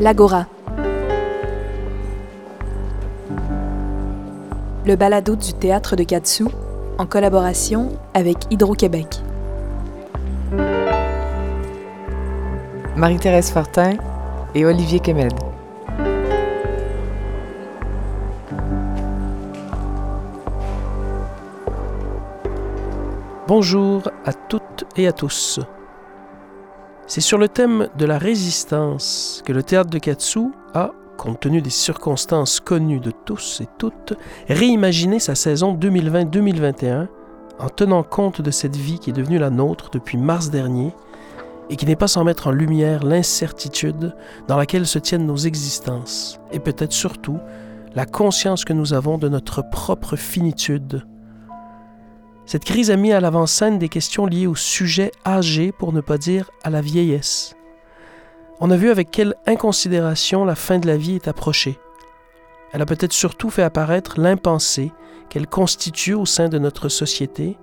L'Agora. Le balado du théâtre de Katsu en collaboration avec Hydro-Québec. Marie-Thérèse Fortin et Olivier Kemed. Bonjour à toutes et à tous. C'est sur le thème de la résistance que le théâtre de Katsu a, compte tenu des circonstances connues de tous et toutes, réimaginé sa saison 2020-2021 en tenant compte de cette vie qui est devenue la nôtre depuis mars dernier et qui n'est pas sans mettre en lumière l'incertitude dans laquelle se tiennent nos existences et peut-être surtout la conscience que nous avons de notre propre finitude cette crise a mis à l'avant-scène des questions liées au sujet âgé, pour ne pas dire à la vieillesse. On a vu avec quelle inconsidération la fin de la vie est approchée. Elle a peut-être surtout fait apparaître l'impensé qu'elle constitue au sein de notre société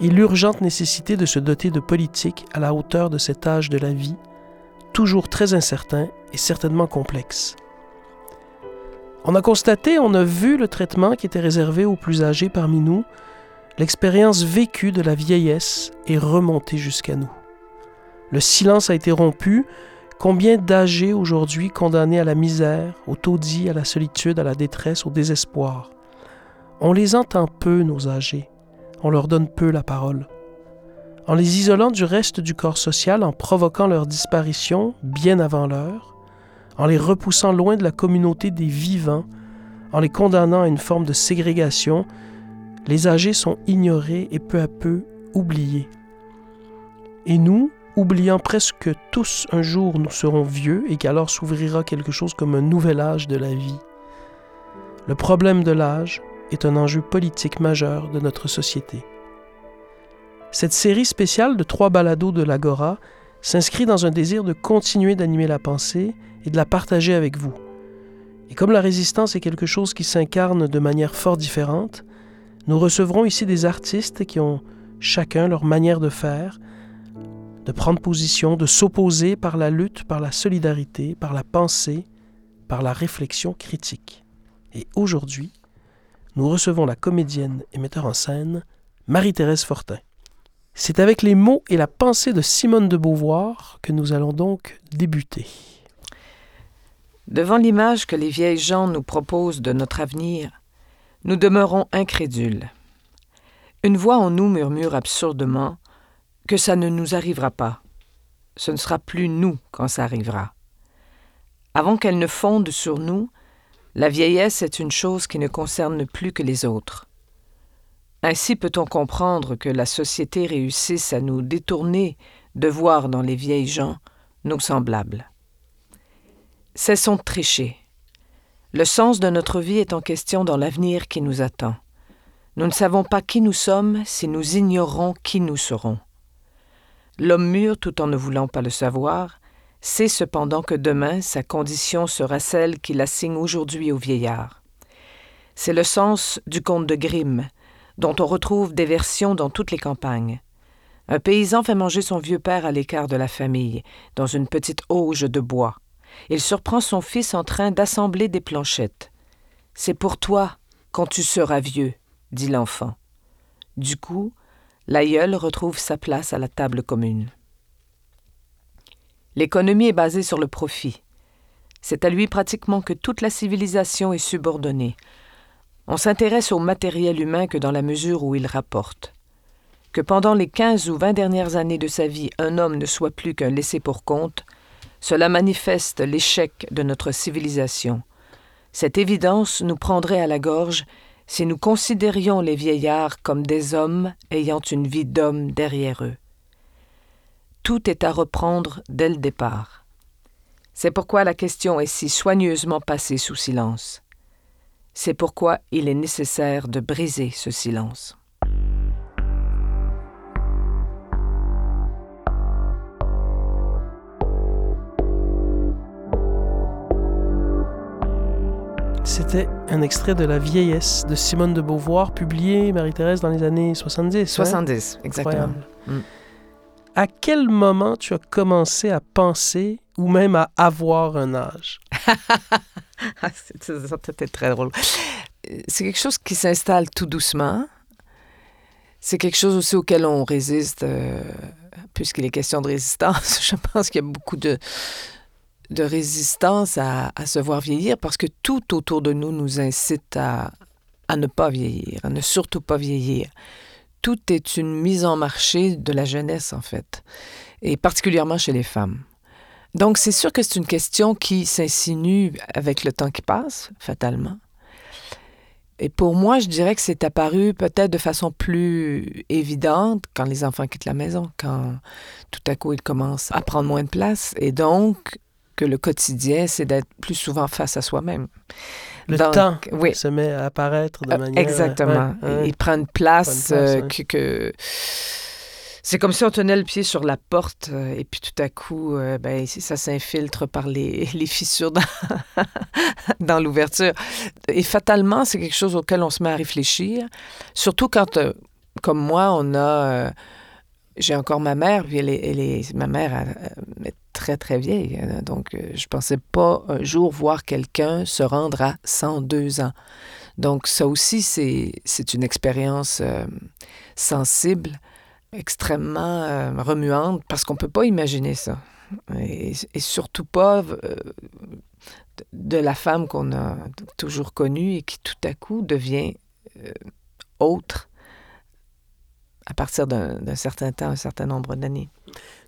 et l'urgente nécessité de se doter de politiques à la hauteur de cet âge de la vie, toujours très incertain et certainement complexe. On a constaté, on a vu le traitement qui était réservé aux plus âgés parmi nous, L'expérience vécue de la vieillesse est remontée jusqu'à nous. Le silence a été rompu. Combien d'âgés aujourd'hui condamnés à la misère, au taudis, à la solitude, à la détresse, au désespoir? On les entend peu, nos âgés. On leur donne peu la parole. En les isolant du reste du corps social, en provoquant leur disparition bien avant l'heure, en les repoussant loin de la communauté des vivants, en les condamnant à une forme de ségrégation, les âgés sont ignorés et peu à peu oubliés. Et nous, oubliant presque tous un jour nous serons vieux et qu'alors s'ouvrira quelque chose comme un nouvel âge de la vie. Le problème de l'âge est un enjeu politique majeur de notre société. Cette série spéciale de trois balados de l'Agora s'inscrit dans un désir de continuer d'animer la pensée et de la partager avec vous. Et comme la résistance est quelque chose qui s'incarne de manière fort différente, nous recevrons ici des artistes qui ont chacun leur manière de faire, de prendre position, de s'opposer par la lutte, par la solidarité, par la pensée, par la réflexion critique. Et aujourd'hui, nous recevons la comédienne et metteur en scène Marie-Thérèse Fortin. C'est avec les mots et la pensée de Simone de Beauvoir que nous allons donc débuter. Devant l'image que les vieilles gens nous proposent de notre avenir, nous demeurons incrédules. Une voix en nous murmure absurdement que ça ne nous arrivera pas. Ce ne sera plus nous quand ça arrivera. Avant qu'elle ne fonde sur nous, la vieillesse est une chose qui ne concerne plus que les autres. Ainsi peut-on comprendre que la société réussisse à nous détourner de voir dans les vieilles gens nos semblables. Cessons de tricher. Le sens de notre vie est en question dans l'avenir qui nous attend. Nous ne savons pas qui nous sommes si nous ignorons qui nous serons. L'homme mûr, tout en ne voulant pas le savoir, sait cependant que demain sa condition sera celle qu'il assigne aujourd'hui au vieillard. C'est le sens du conte de Grimm, dont on retrouve des versions dans toutes les campagnes. Un paysan fait manger son vieux père à l'écart de la famille, dans une petite auge de bois. Il surprend son fils en train d'assembler des planchettes. C'est pour toi, quand tu seras vieux, dit l'enfant. Du coup, l'aïeul retrouve sa place à la table commune. L'économie est basée sur le profit. C'est à lui pratiquement que toute la civilisation est subordonnée. On s'intéresse au matériel humain que dans la mesure où il rapporte. Que pendant les quinze ou vingt dernières années de sa vie, un homme ne soit plus qu'un laissé pour compte, cela manifeste l'échec de notre civilisation. Cette évidence nous prendrait à la gorge si nous considérions les vieillards comme des hommes ayant une vie d'homme derrière eux. Tout est à reprendre dès le départ. C'est pourquoi la question est si soigneusement passée sous silence. C'est pourquoi il est nécessaire de briser ce silence. C'était un extrait de La vieillesse de Simone de Beauvoir, publié, Marie-Thérèse, dans les années 70. 70, exactement. Mm. à quel moment tu as commencé à penser ou même à avoir un âge? C'était très drôle. C'est quelque chose qui s'installe tout doucement. C'est quelque chose aussi auquel on résiste, euh, puisqu'il est question de résistance. Je pense qu'il y a beaucoup de, de résistance à, se voir vieillir parce que tout autour de nous nous incite à, à ne pas vieillir, à ne surtout pas vieillir. Tout est une mise en marché de la jeunesse, en fait, et particulièrement chez les femmes. Donc, c'est sûr que c'est une question qui s'insinue avec le temps qui passe, fatalement. Et pour moi, je dirais que c'est apparu peut-être de façon plus évidente quand les enfants quittent la maison, quand tout à coup ils commencent à prendre moins de place. Et donc, que le quotidien, c'est d'être plus souvent face à soi-même. Le temps oui. se met à apparaître de euh, manière... Exactement. Ouais, ouais. Il prend une place, prend une place euh, que... que c'est comme si on tenait le pied sur la porte euh, et puis tout à coup, euh, ben, ça s'infiltre par les, les fissures dans, dans l'ouverture. Et fatalement, c'est quelque chose auquel on se met à réfléchir, surtout quand, euh, comme moi, on a... j'ai encore ma mère, puis ma mère est très, très vieille. Donc, je pensais pas un jour voir quelqu'un se rendre à 102 ans. Donc, ça aussi, c'est une expérience sensible extrêmement euh, remuante parce qu'on ne peut pas imaginer ça. Et, surtout pas euh, de la femme qu'on a toujours connue et qui tout à coup devient euh, autre à partir d'un certain temps, un certain nombre d'années.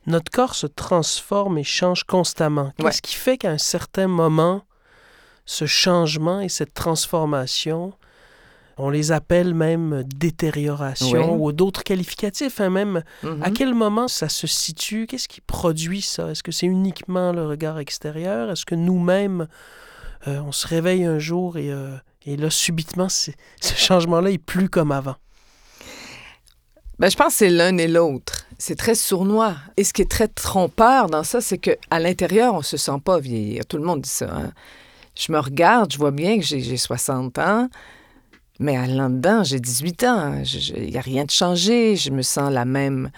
Notre corps se transforme et change constamment. Qu'est-ce ouais. qui fait qu'à un certain moment, ce changement et cette transformation on les appelle même détérioration oui. ou d'autres qualificatifs. Hein, même mm -hmm. à quel moment ça se situe? Qu'est-ce qui produit ça? Est-ce que c'est uniquement le regard extérieur? Est-ce que nous-mêmes, euh, on se réveille un jour et, euh, et là, subitement, ce changement-là est plus comme avant? Ben, je pense que c'est l'un et l'autre. C'est très sournois. Et ce qui est très trompeur dans ça, c'est qu'à l'intérieur, on ne se sent pas vieillir. Tout le monde dit ça. Hein? Je me regarde, je vois bien que j'ai 60 ans. Mais à dedans j'ai 18 ans. Il n'y a rien de changé. Je me sens la même.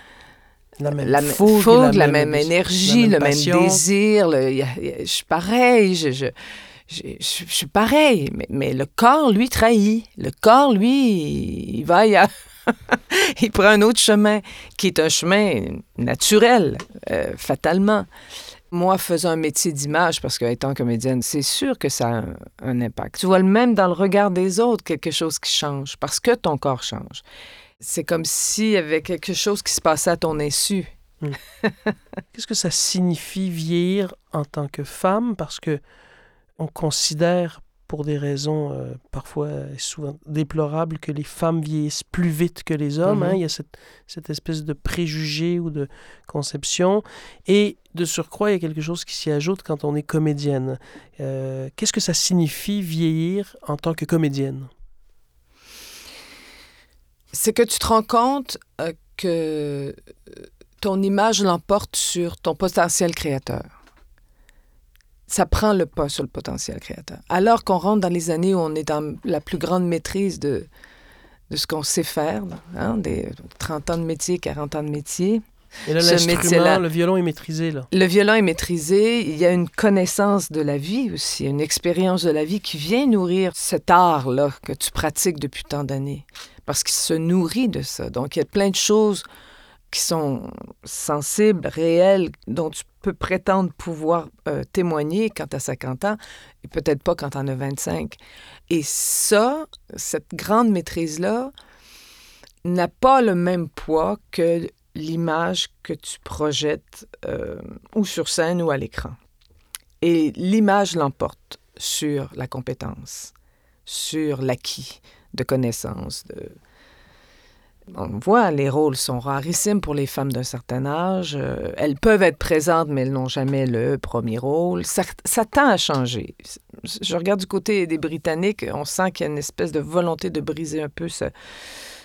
La même la fougue, fougue la, même, même énergie, la même le même désir. Le, y a, y a, je suis pareil. Je, je, je, je, suis pareil. Mais, mais, le corps, lui, trahit. Le corps, lui, il va y a... il prend un autre chemin qui est un chemin naturel, euh, fatalement. Moi, faisant un métier d'image, parce qu'étant comédienne, c'est sûr que ça a un, un, impact. Tu vois le même dans le regard des autres, quelque chose qui change, parce que ton corps change. C'est comme s'il y avait quelque chose qui se passait à ton insu. Mmh. Qu'est-ce que ça signifie vieillir en tant que femme? Parce que on considère pour des raisons euh, parfois souvent déplorables que les femmes vieillissent plus vite que les hommes. Mm -hmm. hein? Il y a cette, cette, espèce de préjugé ou de conception. Et de surcroît, il y a quelque chose qui s'y ajoute quand on est comédienne. Euh, Qu'est-ce que ça signifie vieillir en tant que comédienne? C'est que tu te rends compte euh, que ton image l'emporte sur ton potentiel créateur ça prend le pas sur le potentiel créateur. Alors qu'on rentre dans les années où on est dans la plus grande maîtrise de, de ce qu'on sait faire, hein, des 30 ans de métier, 40 ans de métier. Et là, l'instrument, le violon est maîtrisé. Là. Le violon est maîtrisé. Il y a une connaissance de la vie aussi, une expérience de la vie qui vient nourrir cet art-là que tu pratiques depuis tant d'années. Parce qu'il se nourrit de ça. Donc, il y a plein de choses qui sont sensibles, réelles, dont tu peux prétendre pouvoir euh, témoigner quand tu as 50 ans, et peut-être pas quand tu en as 25. Et ça, cette grande maîtrise-là, n'a pas le même poids que l'image que tu projettes euh, ou sur scène ou à l'écran. Et l'image l'emporte sur la compétence, sur l'acquis de connaissances, de, on voit, les rôles sont rarissimes pour les femmes d'un certain âge. Euh, elles peuvent être présentes, mais elles n'ont jamais le premier rôle. Ça, tend à changer. Je regarde du côté des Britanniques, on sent qu'il y a une espèce de volonté de briser un peu ce,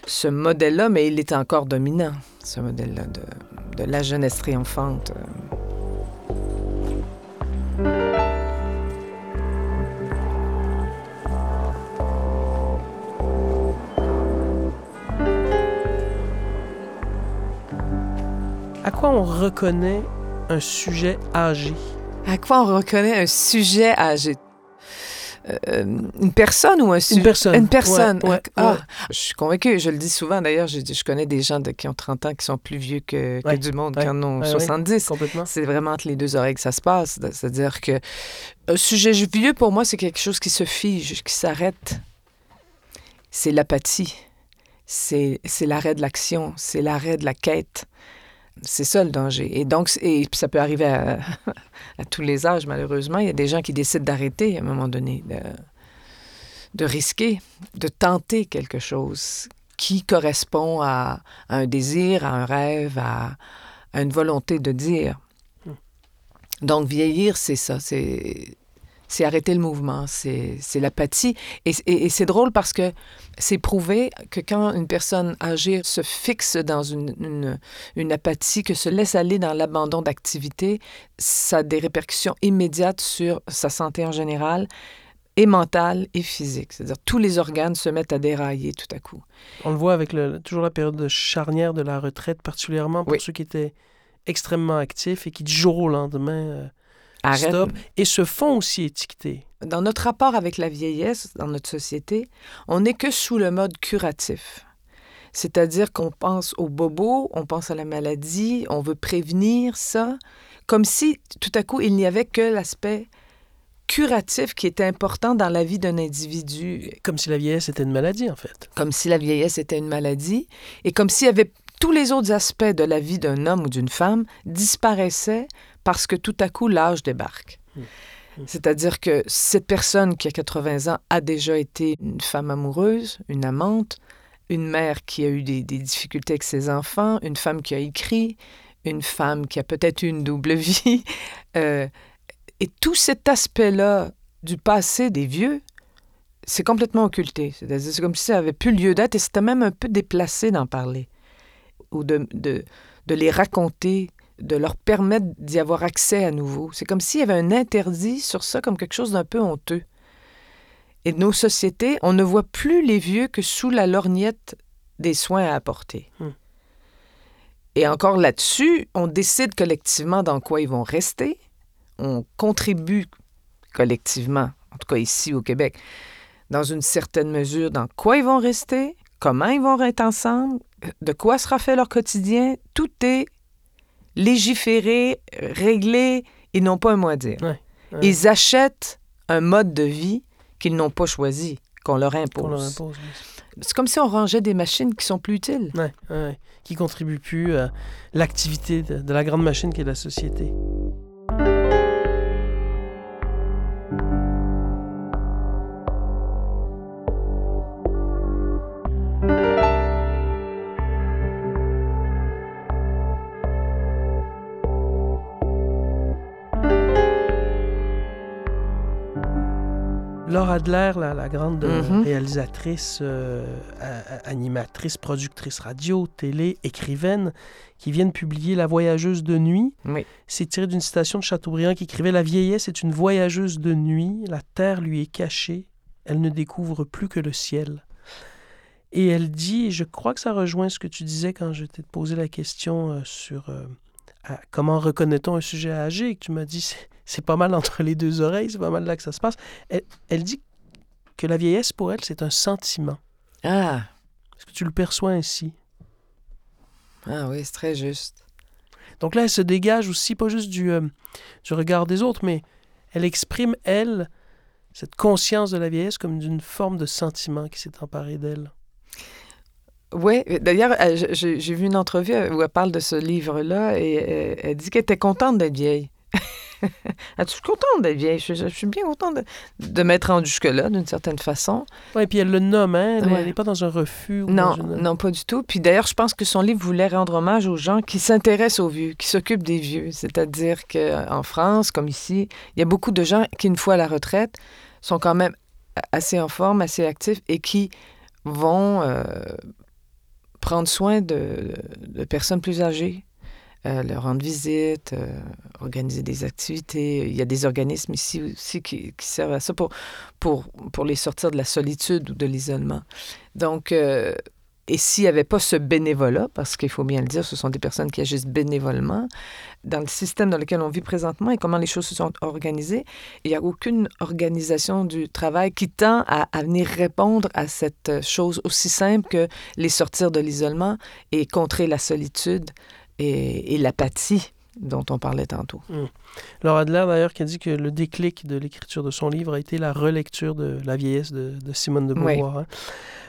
ce modèle-là, mais il est encore dominant, ce modèle-là de, de la jeunesse triomphante. Quoi on reconnaît un sujet âgé? À quoi on reconnaît un sujet âgé? Euh, une personne ou un sujet? Une personne. Une personne. Ouais, ouais, ah, ouais. je suis convaincue, je le dis souvent d'ailleurs, je, je connais des gens de, qui ont 30 ans qui sont plus vieux que, du monde qui en ont ouais, ouais. 70. Complètement. C'est vraiment entre les deux oreilles que ça se passe. C'est-à-dire que un sujet vieux, pour moi, c'est quelque chose qui se fige, qui s'arrête. C'est l'apathie. C'est l'arrêt de l'action. C'est l'arrêt de la quête. C'est ça le danger. Et donc, et ça peut arriver à, à tous les âges, malheureusement. Il y a des gens qui décident d'arrêter à un moment donné, de, de risquer, de tenter quelque chose qui correspond à, à un désir, à un rêve, à, à une volonté de dire. Donc, vieillir, c'est ça. C'est, c'est arrêter le mouvement. C'est, l'apathie. Et, et- et c'est drôle parce que c'est prouvé que quand une personne âgée se fixe dans une, une, une apathie, que se laisse aller dans l'abandon d'activité, ça a des répercussions immédiates sur sa santé en général, et mentale et physique. C'est-à-dire tous les organes se mettent à dérailler tout à coup. On le voit avec le, toujours la période de charnière de la retraite, particulièrement pour Oui. ceux qui étaient extrêmement actifs et qui du jour au lendemain euh, Arrête. stop et se font aussi étiqueter. Dans notre rapport avec la vieillesse, dans notre société, on n'est que sous le mode curatif. C'est-à-dire qu'on pense au bobo, on pense à la maladie, on veut prévenir ça, comme si tout à coup il n'y avait que l'aspect curatif qui était important dans la vie d'un individu, Comme si la vieillesse était une maladie, en fait. comme si la vieillesse était une maladie, et comme s'il y avait tous les autres aspects de la vie d'un homme ou d'une femme disparaissaient parce que tout à coup l'âge débarque. C'est-à-dire que cette personne qui a 80 ans a déjà été une femme amoureuse, une amante, une mère qui a eu des, des difficultés avec ses enfants, une femme qui a écrit, une femme qui a peut-être eu une double vie. Euh, et tout cet aspect-là du passé des vieux, c'est complètement occulté. C'est-à-dire, c'est comme si ça avait plus lieu d'être et c'était même un peu déplacé d'en parler ou de, de, de les raconter, de leur permettre d'y avoir accès à nouveau. C'est comme s'il y avait un interdit sur ça comme quelque chose d'un peu honteux. Et nos sociétés, on ne voit plus les vieux que sous la lorgnette des soins à apporter. Hmm. Et encore là-dessus, on décide collectivement dans quoi ils vont rester. On contribue collectivement, en tout cas ici au Québec, dans une certaine mesure, dans quoi ils vont rester, comment ils vont être ensemble, de quoi sera fait leur quotidien. Tout est légiféré, réglé, ils n'ont pas un mot à dire. Ouais, ouais. Ils achètent un mode de vie qu'ils n'ont pas choisi, qu'on leur impose. Qu'on leur impose. oui. C'est comme si on rangeait des machines qui sont plus utiles. Ouais. Qui contribue plus à l'activité de, de la grande machine qui est la société. Adler, la, la grande euh, Mhm. réalisatrice, euh, animatrice, productrice radio, télé, écrivaine, qui vient de publier La voyageuse de nuit. Oui. C'est tiré d'une citation de Chateaubriand qui écrivait La vieillesse est une voyageuse de nuit, la terre lui est cachée, elle ne découvre plus que le ciel. Et elle dit, et je crois que ça rejoint ce que tu disais quand je t'ai posé la question euh, sur euh, à- comment reconnaît-on un sujet âgé, et que tu m'as dit c'est- c'est pas mal entre les deux oreilles, c'est pas mal là que ça se passe. Elle, elle dit que la vieillesse pour elle c'est un sentiment. Ah, Est-ce que tu le perçois ainsi? Ah oui, c'est très juste. Donc là, elle se dégage aussi, pas juste du, euh, du regard des autres, mais elle exprime, elle, cette conscience de la vieillesse comme d'une forme de sentiment qui s'est emparée d'elle. Oui, d'ailleurs, euh, j'ai vu une entrevue où elle parle de ce livre-là et euh, elle dit qu'elle était contente d'être vieille. elle suis contente d'être vieille, je, je suis bien contente de, de m'être rendue jusque-là, d'une certaine façon. Et puis elle le nomme, hein, elle Ouais. n'est pas dans un refus. Ou Non, une- non, pas du tout. Puis d'ailleurs, je pense que son livre voulait rendre hommage aux gens qui s'intéressent aux vieux, qui s'occupent des vieux. C'est-à-dire qu'en France, comme ici, il y a beaucoup de gens qui, une fois à la retraite, sont quand même assez en forme, assez actifs et qui vont euh, prendre soin de, personnes plus âgées, euh, leur rendre visite, euh, organiser des activités. Il y a des organismes ici aussi qui, qui servent à ça pour, pour, pour les sortir de la solitude ou de l'isolement. Donc, euh, et s'il n'y avait pas ce bénévolat, parce qu'il faut bien le dire, ce sont des personnes qui agissent bénévolement, dans le système dans lequel on vit présentement et comment les choses se sont organisées, il n'y a aucune organisation du travail qui tend à, venir répondre à cette chose aussi simple que les sortir de l'isolement et contrer la solitude et, l'apathie dont on parlait tantôt. Hum. Laura Adler, d'ailleurs, qui a dit que le déclic de l'écriture de son livre a été la relecture de La vieillesse de, Simone de Beauvoir. Hein.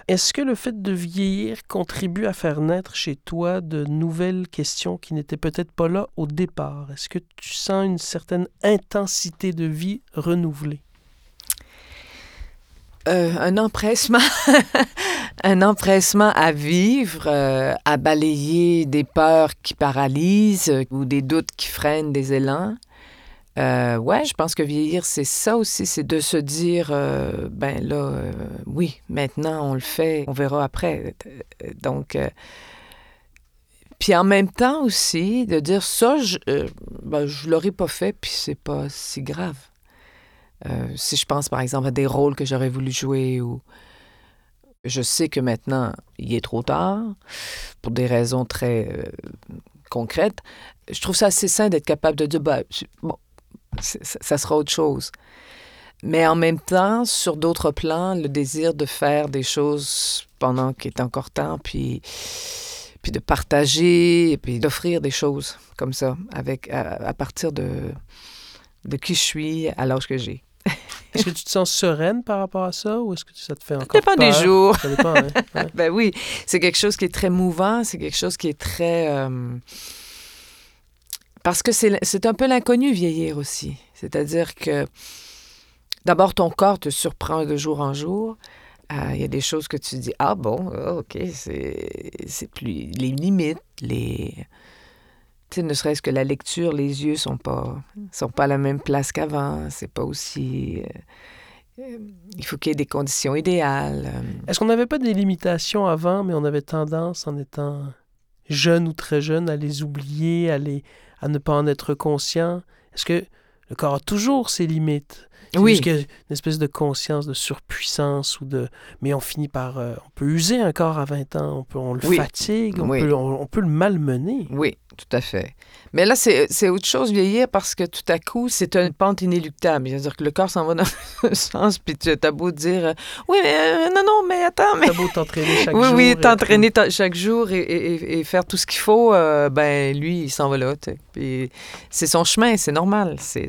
Est-ce que le fait de vieillir contribue à faire naître chez toi de nouvelles questions qui n'étaient peut-être pas là au départ? Est-ce que tu sens une certaine intensité de vie renouvelée? Euh, un empressement, un empressement à vivre, euh, à balayer des peurs qui paralysent ou des doutes qui freinent des élans. Euh, ouais, je pense que vieillir, c'est ça aussi, c'est de se dire, euh, ben là, euh, oui, maintenant on le fait, on verra après. Donc, puis en même temps aussi, de dire ça, je, ben, je l'aurais pas fait, puis c'est pas si grave. si je pense par exemple à des rôles que j'aurais voulu jouer ou je sais que maintenant il est trop tard pour des raisons très concrètes, je trouve ça assez sain d'être capable de dire, ben, bon, ça sera autre chose. Mais en même temps, sur d'autres plans, le désir de faire des choses pendant qu'il est encore temps, puis, puis de partager, et puis d'offrir des choses comme ça, avec, à, partir de, de qui je suis à l'âge que j'ai. Est-ce que tu te sens sereine par rapport à ça ou est-ce que ça te fait encore Ça dépend des jours. Ça dépend, hein? ben oui, c'est quelque chose qui est très mouvant, c'est quelque chose qui est très... Euh, parce que c'est un peu l'inconnu vieillir aussi. C'est-à-dire que d'abord, ton corps te surprend de jour en jour. Euh, il y a des choses que tu dis, ah bon, ah, OK, c'est plus. Les limites, les. Ne serait-ce que la lecture, les yeux sont pas, sont pas à la même place qu'avant. C'est pas aussi. Euh, euh, il faut qu'il y ait des conditions idéales. Est-ce qu'on n'avait pas des limitations avant, mais on avait tendance, en étant jeune ou très jeune, à les oublier, à les à ne pas en être conscient? Est-ce que le corps a toujours ses limites? Oui. Juste une espèce de conscience de surpuissance ou de. Mais on finit par. Euh, on peut user un corps à 20 ans, on, peut, on le fatigue, on, peut, on, peut le malmener. Oui, tout à fait. Mais là, c'est autre chose vieillir parce que tout à coup, c'est une pente inéluctable. C'est-à-dire que le corps s'en va dans un sens, puis tu as beau dire Oui, mais euh, non, non, mais attends. Mais... T'as beau t'entraîner chaque oui, jour. Oui, oui, t'entraîner chaque jour et, faire tout ce qu'il faut, euh, ben lui, il s'en va là. C'est son chemin, c'est normal. C'est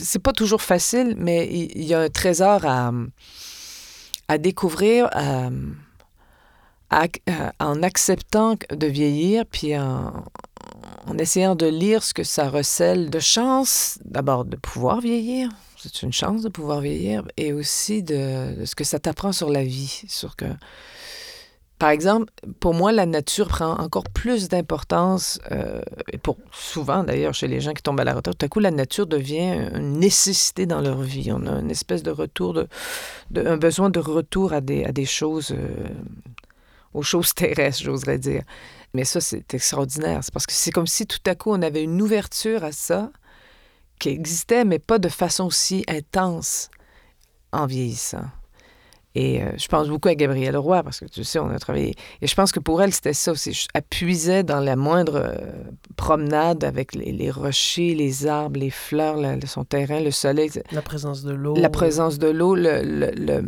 c'est pas toujours facile, mais il y a un trésor à, à découvrir en acceptant de vieillir, puis en, essayant de lire ce que ça recèle de chance, d'abord de pouvoir vieillir, c'est une chance de pouvoir vieillir, et aussi de, de ce que ça t'apprend sur la vie, sur que par exemple, pour moi, la nature prend encore plus d'importance, euh, et pour souvent d'ailleurs chez les gens qui tombent à la retraite, tout à coup, la nature devient une nécessité dans leur vie. On a une espèce de retour, de, un besoin de retour à des, à des choses, euh, aux choses terrestres, j'oserais dire. Mais ça, c'est extraordinaire. C'est parce que c'est comme si tout à coup, on avait une ouverture à ça qui existait, mais pas de façon si intense en vieillissant. Et euh, je pense beaucoup à Gabrielle Roy parce que tu sais, on a travaillé. Et je pense que pour elle, c'était ça aussi. Elle puisait dans la moindre euh, promenade avec les, rochers, les arbres, les fleurs, son terrain, le soleil. La présence de l'eau. La présence de l'eau, le,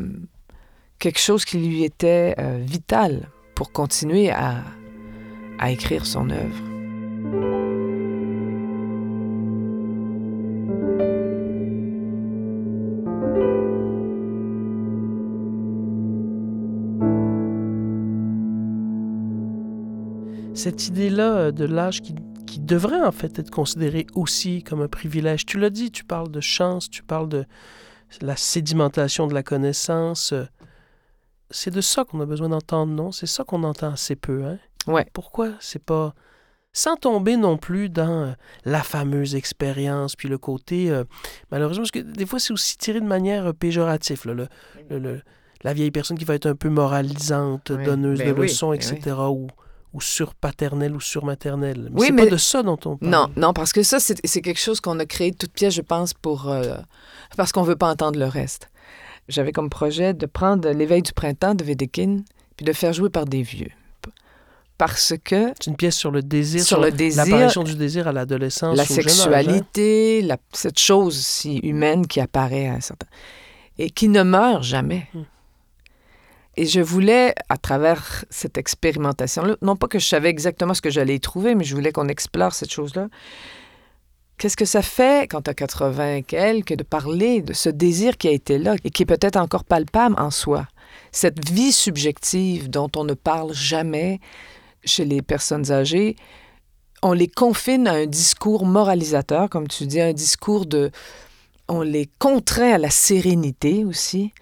quelque chose qui lui était euh, vital pour continuer à, écrire son œuvre. cette idée-là euh, de l'âge qui, devrait en fait être considéré aussi comme un privilège. Tu l'as dit, tu parles de chance, tu parles de la sédimentation de la connaissance. Euh, c'est de ça qu'on a besoin d'entendre, non? C'est ça qu'on entend assez peu, hein? Ouais. Pourquoi c'est pas... Sans tomber non plus dans euh, la fameuse expérience, puis le côté... malheureusement, parce que des fois, c'est aussi tiré de manière péjorative, le, la vieille personne qui va être un peu moralisante, donneuse ben de leçons, ben etc., ou ou sur paternel ou sur maternel. Mais oui, c'est mais... pas de ça dont on parle. Non, non, parce que ça, c'est, quelque chose qu'on a créé de toute pièce, je pense, pour euh, parce qu'on veut pas entendre le reste. J'avais comme projet de prendre l'éveil du printemps de Wedekind, puis de faire jouer par des vieux. Parce que C'est une pièce sur le désir, Sur le désir, l'apparition du désir à l'adolescence, la âge, hein. sexualité, la- cette chose si humaine qui apparaît à un certain... et qui ne meurt jamais. Hmm. Et je voulais, à travers cette expérimentation-là, non pas que je savais exactement ce que j'allais y trouver, mais je voulais qu'on explore cette chose-là. Qu'est-ce que ça fait quand tu as 80 et quelques de parler de ce désir qui a été là et qui est peut-être encore palpable en soi? Cette vie subjective dont on ne parle jamais chez les personnes âgées, on les confine à un discours moralisateur, comme tu dis, un discours de... On les contraint à la sérénité aussi,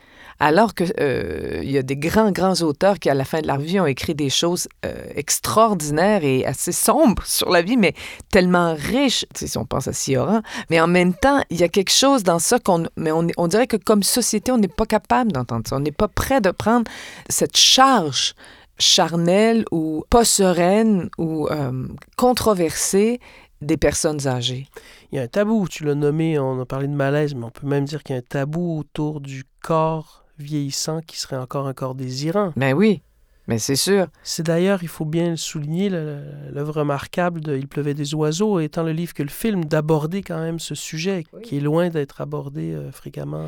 alors que euh, y a des grands, grands auteurs qui, à la fin de leur vie, ont écrit des choses euh, extraordinaires et assez sombres sur la vie, mais tellement riches, si on pense à Sioran, mais en même temps, il y a quelque chose dans ça qu'on... Mais on, on dirait que comme société, on n'est pas capable d'entendre ça. On n'est pas prêt de prendre cette charge charnelle ou pas sereine ou euh, controversée des personnes âgées. Il y a un tabou, tu l'as nommé, on a parlé de malaise, mais on peut même dire qu'il y a un tabou autour du corps vieillissant qui serait encore un corps désirant. Ben oui, mais c'est sûr. C'est d'ailleurs, il faut bien le souligner, l'œuvre remarquable de Il pleuvait des oiseaux, étant le livre que le film, d'aborder quand même ce sujet qui est loin d'être abordé euh, fréquemment.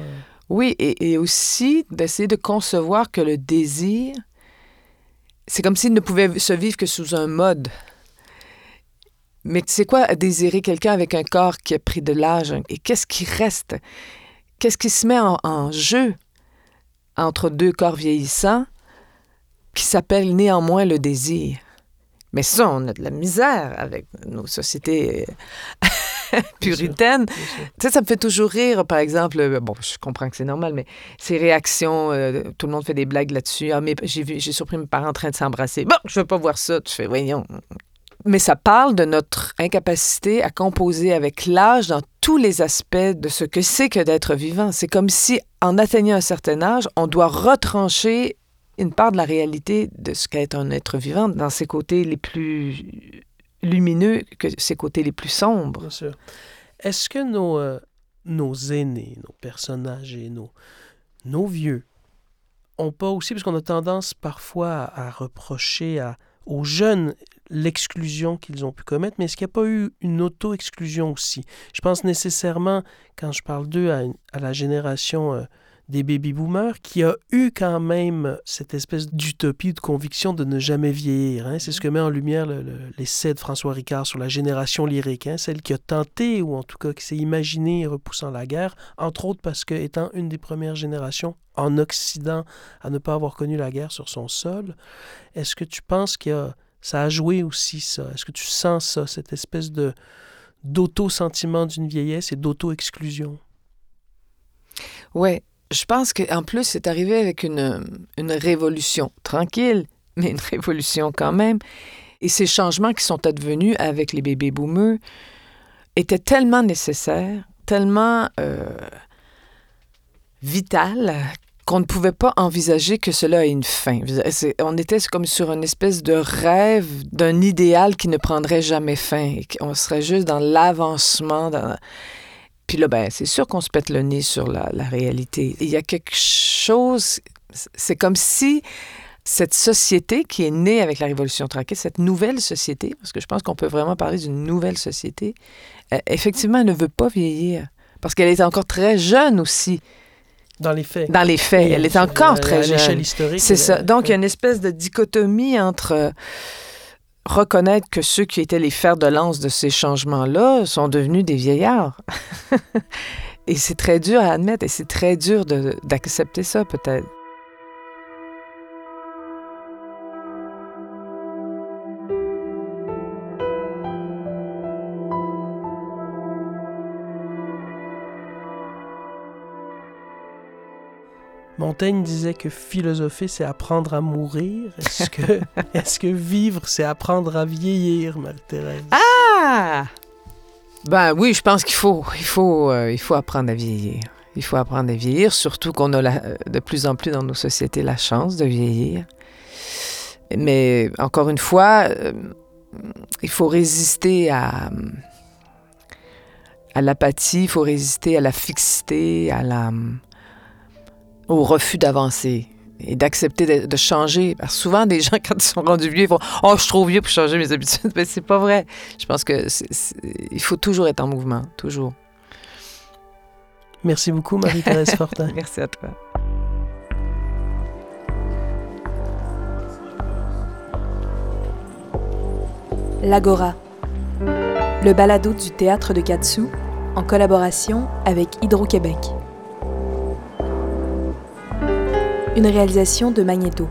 Oui, et, et aussi d'essayer de concevoir que le désir, c'est comme s'il ne pouvait se vivre que sous un mode. Mais c'est quoi désirer quelqu'un avec un corps qui a pris de l'âge? Et qu'est-ce qui reste? Qu'est-ce qui se met en, en jeu? Entre deux corps vieillissants qui s'appelle néanmoins le désir? Mais ça, on a de la misère avec nos sociétés euh, puritaines. Bien sûr. Tu sais, ça me fait toujours rire, par exemple. euh, Bon, je comprends que c'est normal, mais ces réactions, euh, tout le monde fait des blagues là-dessus. Ah, mais j'ai vu, j'ai surpris mes parents en train de s'embrasser. Bon, je veux pas voir ça. Tu fais, voyons. Mais ça parle de notre incapacité à composer avec l'âge dans tous les aspects de ce que c'est que d'être vivant. C'est comme si, en atteignant un certain âge, on doit retrancher une part de la réalité de ce qu'est un être vivant dans ses côtés les plus lumineux que ses côtés les plus sombres. Bien sûr. Est-ce que nos, euh, nos aînés, nos personnes âgées, nos, nos vieux, ont pas aussi, parce qu'on a tendance parfois à, à reprocher à, aux jeunes l'exclusion qu'ils ont pu commettre, mais est-ce qu'il n'y a pas eu une auto-exclusion aussi? Je pense nécessairement, quand je parle d'eux, à, la génération euh, des baby-boomers, qui a eu quand même cette espèce d'utopie, de conviction de ne jamais vieillir. hein. C'est ce que met en lumière le- le- l'essai de François Ricard sur la génération lyrique, hein, celle qui a tenté, ou en tout cas qui s'est imaginée repoussant la guerre, entre autres parce que, étant une des premières générations en Occident à ne pas avoir connu la guerre sur son sol, est-ce que tu penses que ça a joué aussi ça? Est-ce que tu sens ça, cette espèce de d'auto-sentiment d'une vieillesse et d'auto-exclusion? Ouais, je pense qu'en plus, c'est arrivé avec une, une révolution tranquille, mais une révolution quand même. Et ces changements qui sont advenus avec les bébés boomers étaient tellement nécessaires, tellement euh, vital qu'on ne pouvait pas envisager que cela ait une fin. On était comme sur une espèce de rêve d'un idéal qui ne prendrait jamais fin. Et qu'on serait juste dans l'avancement. Puis là, ben, c'est sûr qu'on se pète le nez sur la, la réalité. Il y a quelque chose... C'est comme si cette société qui est née avec la Révolution tranquille, cette nouvelle société, parce que je pense qu'on peut vraiment parler d'une nouvelle société, euh, effectivement, elle ne veut pas vieillir. Parce qu'elle est encore très jeune aussi, Dans les faits. dans les faits. Elle est encore très à l'échelle jeune. historique. C'est ça. Donc, il y a une espèce de dichotomie entre euh, reconnaître que ceux qui étaient les fers de lance de ces changements-là sont devenus des vieillards. et c'est très dur à admettre et c'est très dur d'accepter ça, peut-être. Montaigne disait que philosopher, c'est apprendre à mourir. Est-ce que, est que vivre, c'est apprendre à vieillir, Marie-Thérèse? Ah! Ben oui, je pense qu'il faut, il faut, euh, il faut apprendre à vieillir. Il faut apprendre à vieillir, surtout qu'on a la- de plus en plus dans nos sociétés la chance de vieillir. Mais encore une fois, euh, il faut résister à, à l'apathie, il faut résister à la fixité, à la, au refus d'avancer. et d'accepter de, de changer. Parce que souvent, des gens, quand ils sont rendus vieux, ils font Oh, je suis trop vieux pour changer mes habitudes. Mais c'est pas vrai. Je pense que il faut toujours être en mouvement, toujours. Merci beaucoup, Marie-Thérèse Fortin. Merci à toi. L'Agora, le balado du théâtre de Katsu en collaboration avec Hydro-Québec. Une réalisation de Magnéto.